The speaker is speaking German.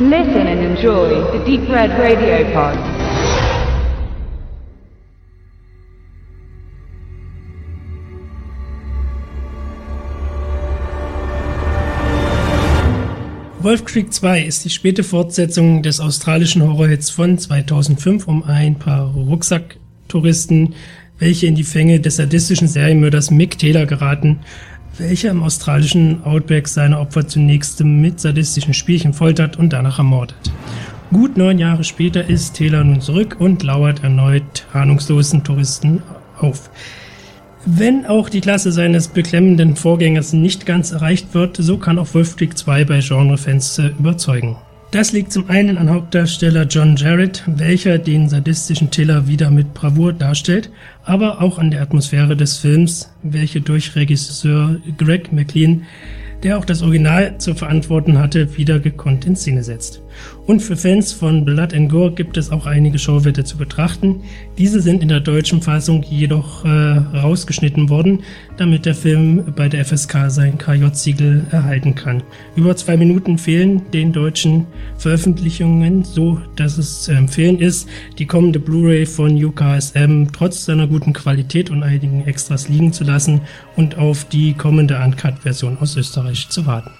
Listen and enjoy the Deep Red Radio Pod. Wolf Creek 2 ist die späte Fortsetzung des australischen Horrorhits von 2005 um ein paar Rucksacktouristen, welche in die Fänge des sadistischen Serienmörders Mick Taylor geraten, welcher im australischen Outback seine Opfer zunächst mit sadistischen Spielchen foltert und danach ermordet. Gut neun Jahre später ist Taylor nun zurück und lauert erneut ahnungslosen Touristen auf. Wenn auch die Klasse seines beklemmenden Vorgängers nicht ganz erreicht wird, so kann auch Wolf Creek 2 bei Genrefans überzeugen. Das liegt zum einen an Hauptdarsteller John Jarrett, welcher den sadistischen Tiller wieder mit Bravour darstellt, aber auch an der Atmosphäre des Films, welche durch Regisseur Greg McLean der auch das Original zu verantworten hatte, wieder gekonnt in Szene setzt. Und für Fans von Blood and Gore gibt es auch einige Schauwerte zu betrachten. Diese sind in der deutschen Fassung jedoch äh, rausgeschnitten worden, damit der Film bei der FSK sein KJ-Siegel erhalten kann. Über zwei Minuten fehlen den deutschen Veröffentlichungen, so dass es zu empfehlen ist, die kommende Blu-ray von UKSM trotz seiner guten Qualität und einigen Extras liegen zu lassen und auf die kommende Uncut-Version aus Österreich zu warten.